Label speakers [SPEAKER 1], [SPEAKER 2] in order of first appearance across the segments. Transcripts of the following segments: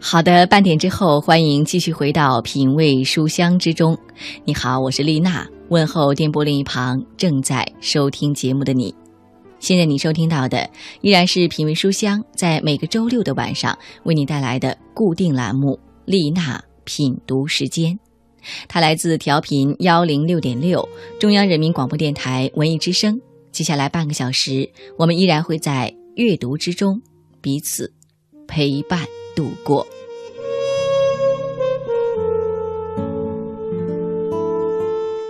[SPEAKER 1] 好的，半点之后，欢迎继续回到品味书香之中。你好，我是丽娜，问候电波另一旁正在收听节目的你。现在你收听到的依然是品味书香，在每个周六的晚上为你带来的固定栏目——丽娜品读时间。它来自调频幺零六点六，中央人民广播电台文艺之声。接下来半个小时，我们依然会在阅读之中彼此陪伴度过。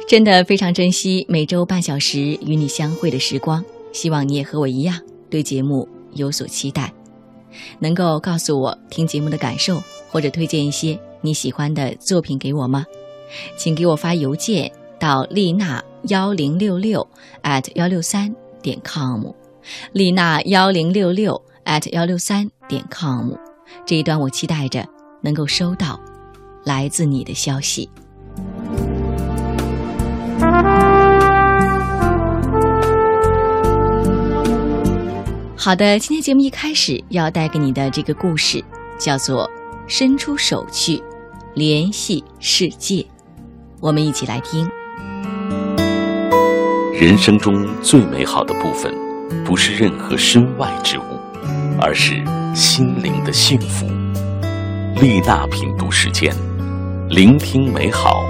[SPEAKER 1] 真的非常珍惜每周半小时与你相会的时光，希望你也和我一样对节目有所期待，能够告诉我听节目的感受，或者推荐一些你喜欢的作品给我吗？请给我发邮件到丽娜幺零六六 at 幺六三点 com，丽娜幺零六六 at 幺六三点 com，这一段我期待着能够收到来自你的消息。好的，今天节目一开始要带给你的这个故事叫做《伸出手去联系世界》，我们一起来听。
[SPEAKER 2] 人生中最美好的部分，不是任何身外之物，而是心灵的幸福。丽娜品读时间，聆听美好，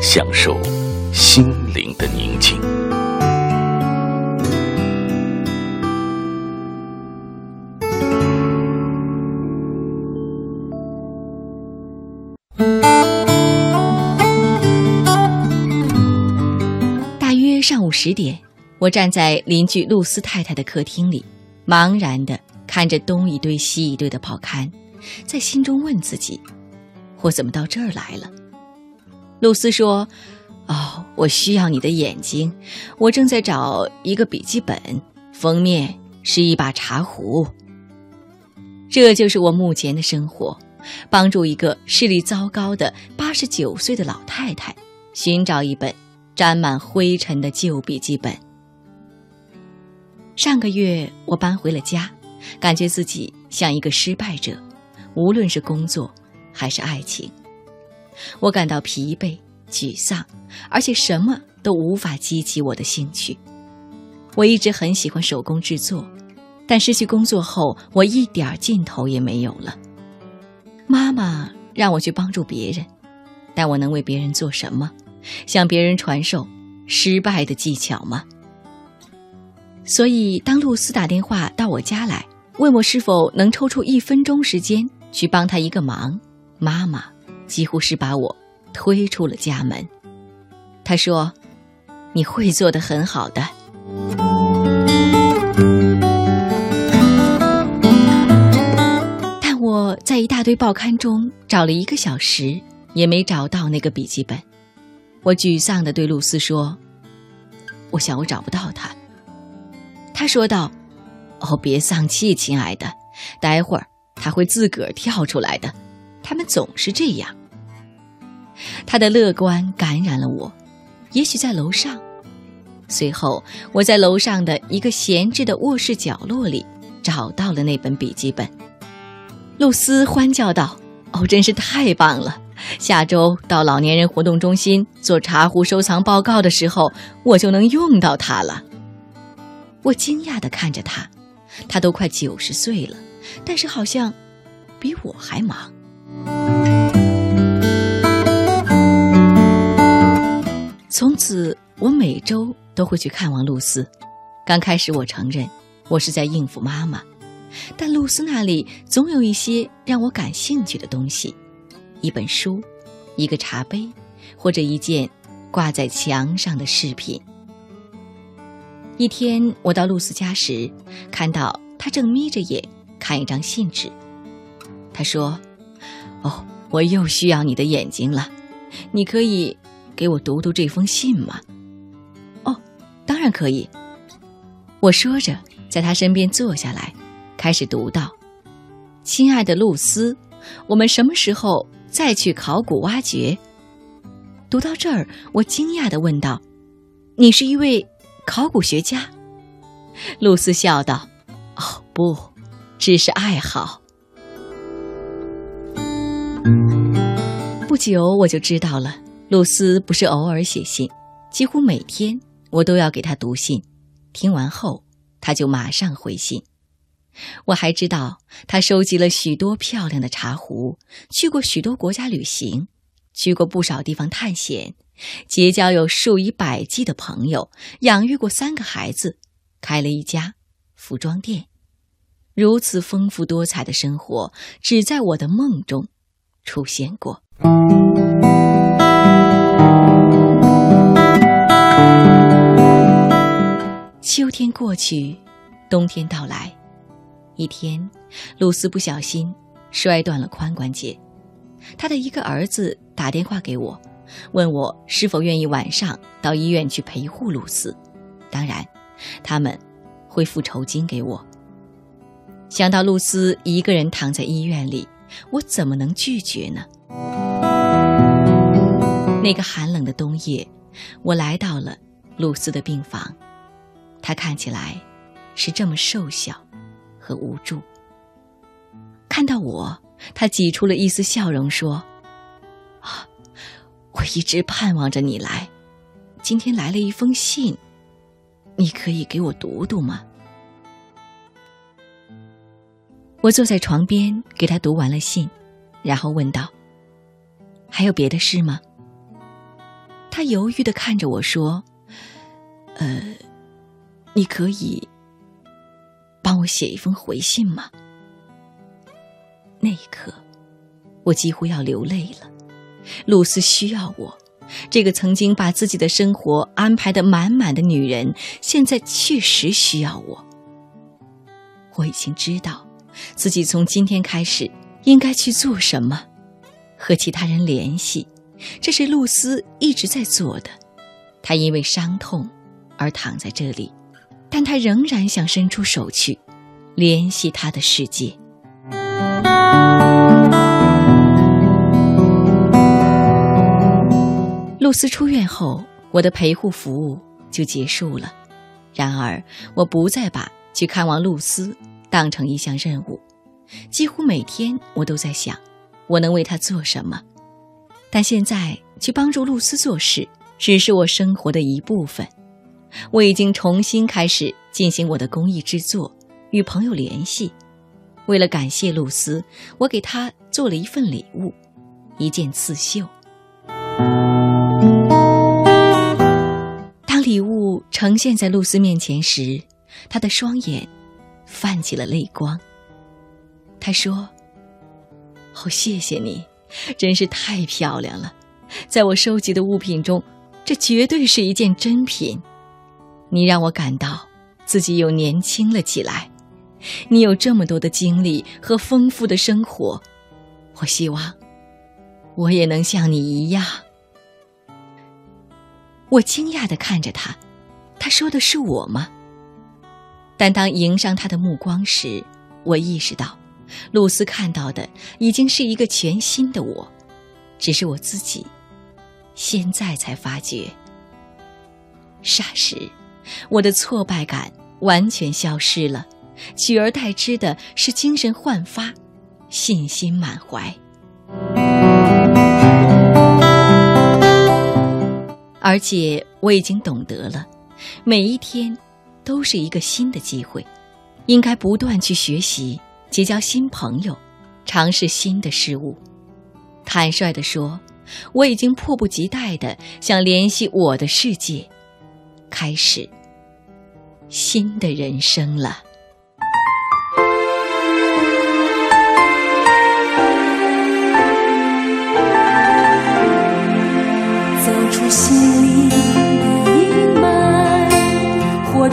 [SPEAKER 2] 享受心灵的宁静。
[SPEAKER 1] 大约上午十点，我站在邻居露丝太太的客厅里，茫然的看着东一堆西一堆的报刊，在心中问自己：我怎么到这儿来了？露丝说：“哦，我需要你的眼睛，我正在找一个笔记本，封面是一把茶壶。这就是我目前的生活，帮助一个视力糟糕的八十九岁的老太太寻找一本。”沾满灰尘的旧笔记本。上个月我搬回了家，感觉自己像一个失败者，无论是工作还是爱情。我感到疲惫、沮丧，而且什么都无法激起我的兴趣。我一直很喜欢手工制作，但失去工作后，我一点劲头也没有了。妈妈让我去帮助别人，但我能为别人做什么？向别人传授失败的技巧吗？所以，当露丝打电话到我家来，问我是否能抽出一分钟时间去帮他一个忙，妈妈几乎是把我推出了家门。她说：“你会做的很好的。”但我在一大堆报刊中找了一个小时，也没找到那个笔记本。我沮丧地对露丝说：“我想我找不到他。”他说道：“哦，别丧气，亲爱的，待会儿他会自个儿跳出来的。他们总是这样。”他的乐观感染了我。也许在楼上。随后，我在楼上的一个闲置的卧室角落里找到了那本笔记本。露丝欢叫道：“哦，真是太棒了！”下周到老年人活动中心做茶壶收藏报告的时候，我就能用到它了。我惊讶地看着他，他都快九十岁了，但是好像比我还忙。从此，我每周都会去看望露丝。刚开始，我承认我是在应付妈妈，但露丝那里总有一些让我感兴趣的东西。一本书，一个茶杯，或者一件挂在墙上的饰品。一天，我到露丝家时，看到她正眯着眼看一张信纸。她说：“哦，我又需要你的眼睛了，你可以给我读读这封信吗？”“哦，当然可以。”我说着，在她身边坐下来，开始读道：“亲爱的露丝，我们什么时候？”再去考古挖掘。读到这儿，我惊讶的问道：“你是一位考古学家？”露丝笑道：“哦，不，只是爱好。”不久我就知道了，露丝不是偶尔写信，几乎每天我都要给她读信。听完后，她就马上回信。我还知道，她收集了许多漂亮的茶壶，去过许多国家旅行，去过不少地方探险，结交有数以百计的朋友，养育过三个孩子，开了一家服装店。如此丰富多彩的生活，只在我的梦中出现过。秋天过去，冬天到来。一天，露丝不小心摔断了髋关节，她的一个儿子打电话给我，问我是否愿意晚上到医院去陪护露丝，当然，他们会付酬金给我。想到露丝一个人躺在医院里，我怎么能拒绝呢？那个寒冷的冬夜，我来到了露丝的病房，她看起来是这么瘦小和无助。看到我，她挤出了一丝笑容，说：“，我一直盼望着你来，今天来了一封信，你可以给我读读吗？”我坐在床边，给他读完了信，然后问道：“还有别的事吗？”他犹豫的看着我说：“呃，你可以帮我写一封回信吗？”那一刻，我几乎要流泪了。露丝需要我，这个曾经把自己的生活安排的满满的女人，现在确实需要我。我已经知道。自己从今天开始应该去做什么？和其他人联系，这是露丝一直在做的。她因为伤痛而躺在这里，但她仍然想伸出手去联系她的世界。露丝出院后，我的陪护服务就结束了。然而，我不再把去看望露丝。当成一项任务，几乎每天我都在想，我能为他做什么。但现在去帮助露丝做事，只是我生活的一部分。我已经重新开始进行我的公益制作，与朋友联系。为了感谢露丝，我给她做了一份礼物，一件刺绣。呈现在露丝面前时，她的双眼。泛起了泪光。他说：“哦，谢谢你，真是太漂亮了。在我收集的物品中，这绝对是一件珍品。你让我感到自己又年轻了起来。你有这么多的经历和丰富的生活，我希望我也能像你一样。”我惊讶的看着他，他说的是我吗？但当迎上他的目光时，我意识到，露丝看到的已经是一个全新的我，只是我自己现在才发觉。霎时，我的挫败感完全消失了，取而代之的是精神焕发，信心满怀。而且我已经懂得了，每一天。都是一个新的机会，应该不断去学习，结交新朋友，尝试新的事物。坦率地说，我已经迫不及待的想联系我的世界，开始新的人生了。
[SPEAKER 3] 走出心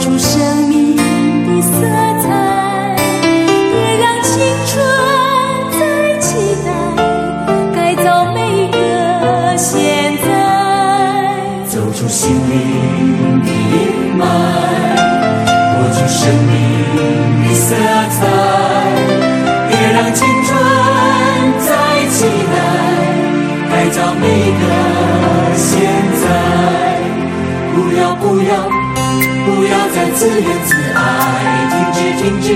[SPEAKER 3] 出生命的色彩，别让青春再期待，改造每一个现在。
[SPEAKER 4] 走出心灵的阴霾，活出生命的色彩，别让青春再期待，改造每自怨自艾，停止停止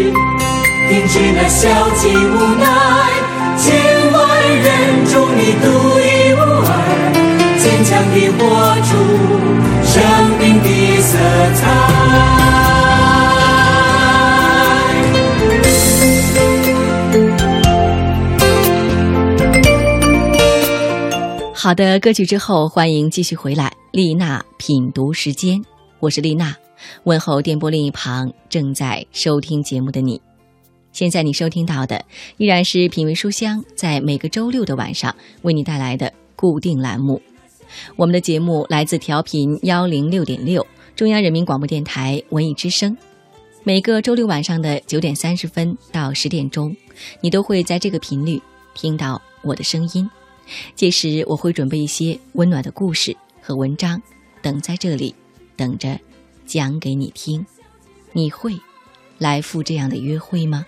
[SPEAKER 4] 停止那消极无奈，千万人中你独一无二，坚。强地活出生命的色彩。
[SPEAKER 1] 好的，歌曲之后欢迎继续回来，丽娜品读时间，我是丽娜，问候电波另一旁正在收听节目的你。现在你收听到的依然是品味书香在每个周六的晚上为你带来的固定栏目。我们的节目来自调频幺零六点六，中央人民广播电台文艺之声。每个周六晚上的九点三十分到十点钟，你都会在这个频率听到我的声音。届时我会准备一些温暖的故事和文章，等在这里，等着讲给你听。你会来赴这样的约会吗？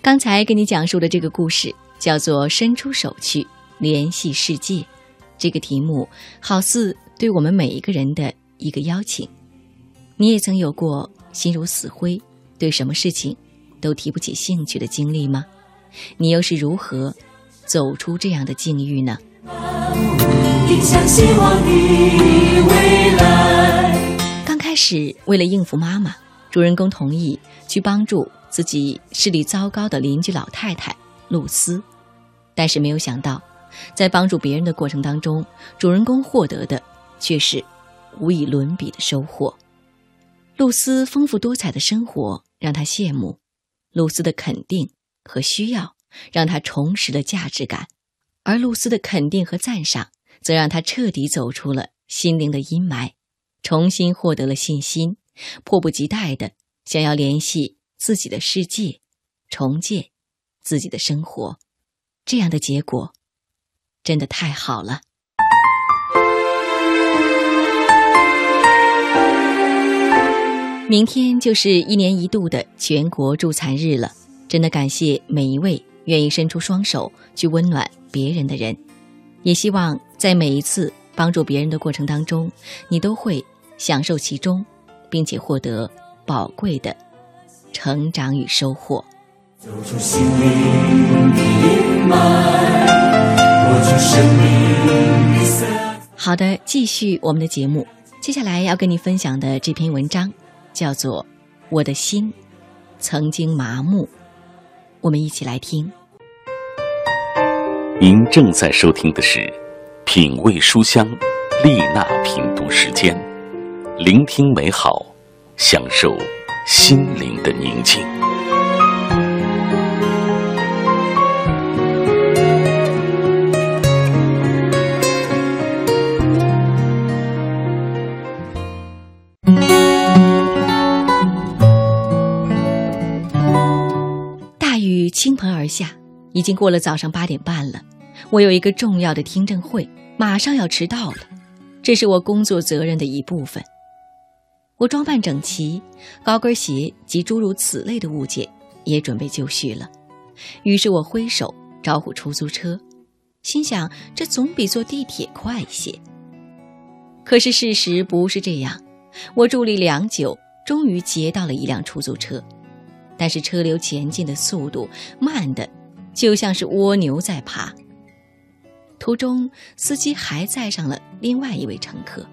[SPEAKER 1] 刚才给你讲述的这个故事叫做《伸出手去联系世界》，这个题目好似对我们每一个人的一个邀请。你也曾有过心如死灰，对什么事情都提不起兴趣的经历吗？你又是如何走出这样的境遇呢？刚开始，为了应付妈妈，主人公同意去帮助自己视力糟糕的邻居老太太露丝，但是没有想到，在帮助别人的过程当中，主人公获得的却是无以伦比的收获。露丝丰富多彩的生活让他羡慕，露丝的肯定和需要让他重拾了价值感，而露丝的肯定和赞赏则让他彻底走出了心灵的阴霾，重新获得了信心，迫不及待的想要联系自己的世界，重建自己的生活。这样的结果真的太好了。明天就是一年一度的全国助残日了，真的感谢每一位愿意伸出双手去温暖别人的人，也希望在每一次帮助别人的过程当中，你都会享受其中，并且获得宝贵的成长与收获。
[SPEAKER 4] 走出心灵的阴霾，活出生命的色。
[SPEAKER 1] 好的，继续我们的节目，接下来要跟你分享的这篇文章。叫做《我的心曾经麻木》，我们一起来听。
[SPEAKER 2] 您正在收听的是《品味书香》丽娜品读时间，聆听美好，享受心灵的宁静。
[SPEAKER 1] 已经过了早上八点半了。我有一个重要的听证会，马上要迟到了，这是我工作责任的一部分。我装扮整齐，高跟鞋及诸如此类的物件也准备就绪了。于是我挥手招呼出租车，心想这总比坐地铁快一些。可是事实不是这样，我伫立良久，终于截到了一辆出租车，但是车流前进的速度慢的，就像是蜗牛在爬。途中，司机还载上了另外一位乘客。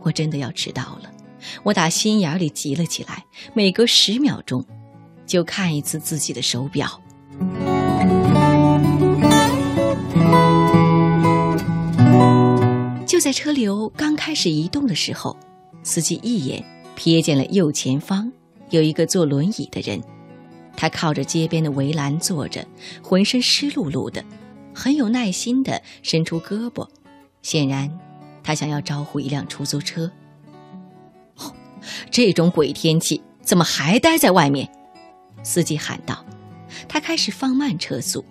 [SPEAKER 1] 我真的要迟到了，我打心眼里急了起来，每隔十秒钟就看一次自己的手表。就在车流刚开始移动的时候，司机一眼瞥见了右前方有一个坐轮椅的人，他靠着街边的围栏坐着，浑身湿漉漉的，很有耐心地伸出胳膊，显然他想要招呼一辆出租车。哦，这种鬼天气怎么还待在外面？司机喊道。他开始放慢车速。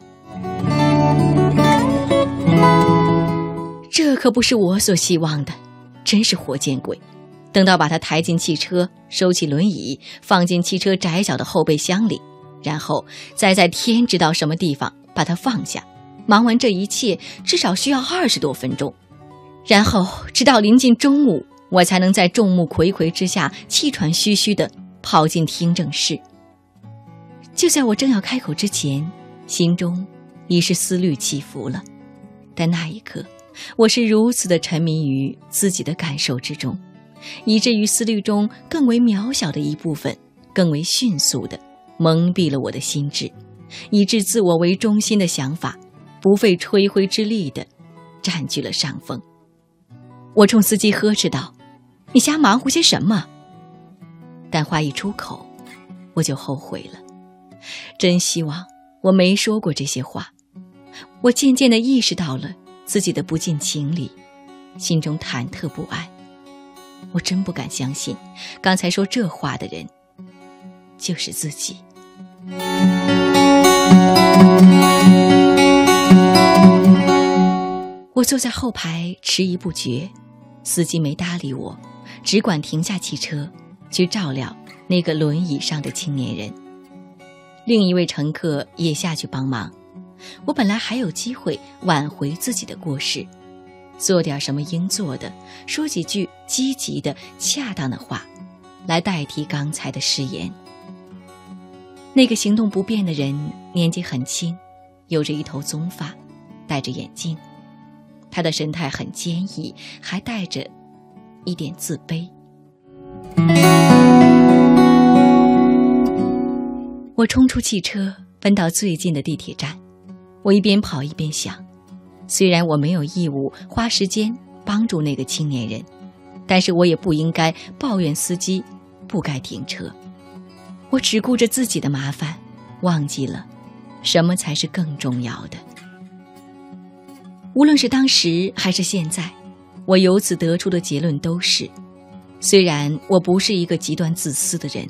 [SPEAKER 1] 这可不是我所希望的，真是活见鬼！等到把他抬进汽车，收起轮椅，放进汽车窄小的后备箱里，然后再在天知道什么地方把它放下，忙完这一切至少需要二十多分钟，然后直到临近中午，我才能在众目睽睽之下气喘吁吁地跑进听证室。就在我正要开口之前，心中已是思虑起伏了。但那一刻，我是如此的沉迷于自己的感受之中，以至于思虑中更为渺小的一部分，更为迅速的蒙蔽了我的心智，以致自我为中心的想法，不费吹灰之力的占据了上风。我冲司机呵斥道：“你瞎忙活些什么？”但话一出口，我就后悔了。真希望我没说过这些话。我渐渐地意识到了自己的不近情理，心中忐忑不安。我真不敢相信，刚才说这话的人就是自己。我坐在后排，迟疑不决。司机没搭理我，只管停下汽车。去照料那个轮椅上的青年人。另一位乘客也下去帮忙。我本来还有机会挽回自己的过失，做点什么应做的，说几句积极的、恰当的话，来代替刚才的失言。那个行动不便的人年纪很轻，有着一头棕发，戴着眼镜，他的神态很坚毅，还带着一点自卑。我冲出汽车，奔到最近的地铁站。我一边跑一边想，虽然我没有义务花时间帮助那个青年人，但是我也不应该抱怨司机不该停车。我只顾着自己的麻烦，忘记了什么才是更重要的。无论是当时还是现在，我由此得出的结论都是。虽然我不是一个极端自私的人，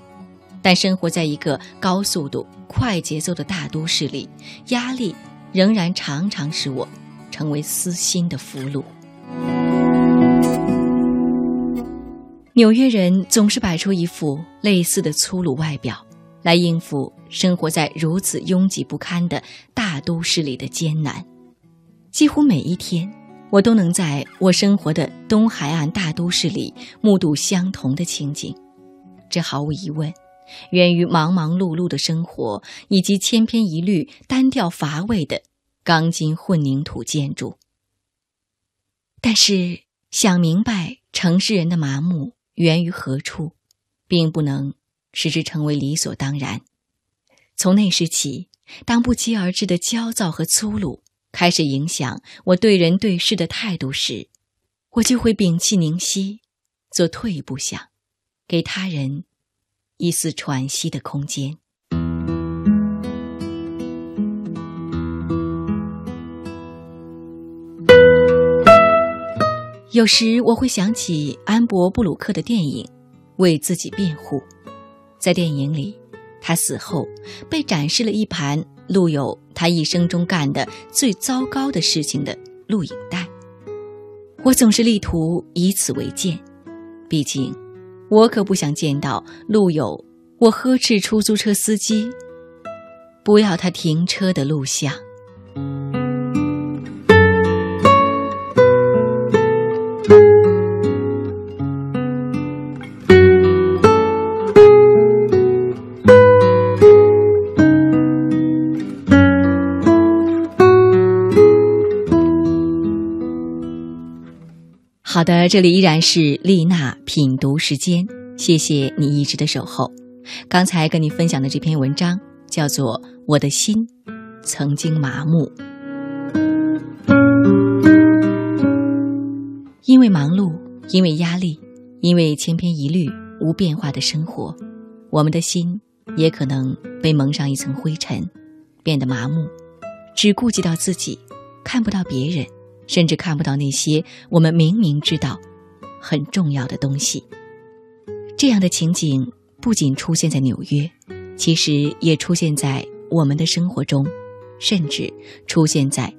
[SPEAKER 1] 但生活在一个高速度、快节奏的大都市里，压力仍然常常使我成为私心的俘虏。纽约人总是摆出一副类似的粗鲁外表，来应付生活在如此拥挤不堪的大都市里的艰难。几乎每一天。我都能在我生活的东海岸大都市里目睹相同的情景，这毫无疑问，源于忙忙碌碌的生活以及千篇一律、单调乏味的钢筋混凝土建筑。但是，想明白城市人的麻木源于何处，并不能使之成为理所当然。从那时起，当不期而至的焦躁和粗鲁。开始影响我对人对事的态度时，我就会屏气凝息，做退一步想，给他人一丝喘息的空间。有时我会想起安博布鲁克的电影《为自己辩护》，在电影里，他死后被展示了一盘。录有他一生中干的最糟糕的事情的录影带，我总是力图以此为鉴，毕竟，我可不想见到录有我呵斥出租车司机不要他停车的录像。好的，这里依然是丽娜品读时间，谢谢你一直的守候。刚才跟你分享的这篇文章叫做《我的心曾经麻木》，因为忙碌，因为压力，因为千篇一律、无变化的生活，我们的心也可能被蒙上一层灰尘，变得麻木，只顾及到自己，看不到别人。甚至看不到那些我们明明知道很重要的东西。这样的情景不仅出现在纽约，其实也出现在我们的生活中，甚至出现在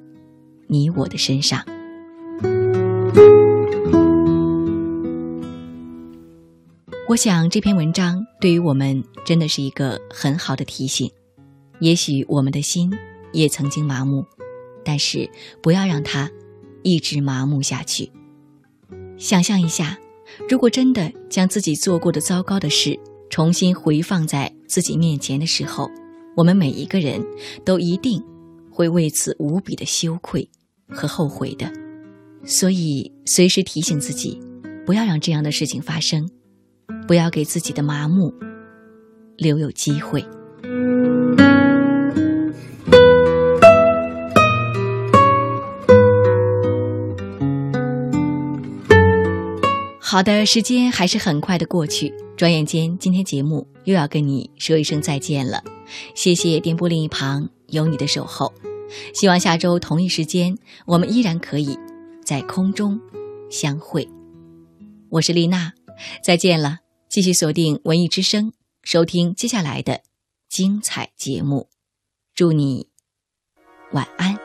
[SPEAKER 1] 你我的身上。我想这篇文章对于我们真的是一个很好的提醒。也许我们的心也曾经麻木，但是不要让它。一直麻木下去。想象一下，如果真的将自己做过的糟糕的事重新回放在自己面前的时候，我们每一个人都一定会为此无比的羞愧和后悔的。所以，随时提醒自己，不要让这样的事情发生，不要给自己的麻木留有机会。好的，时间还是很快的过去，转眼间，今天节目又要跟你说一声再见了。谢谢电波另一旁有你的守候，希望下周同一时间我们依然可以在空中相会。我是丽娜，再见了，继续锁定文艺之声，收听接下来的精彩节目。祝你晚安。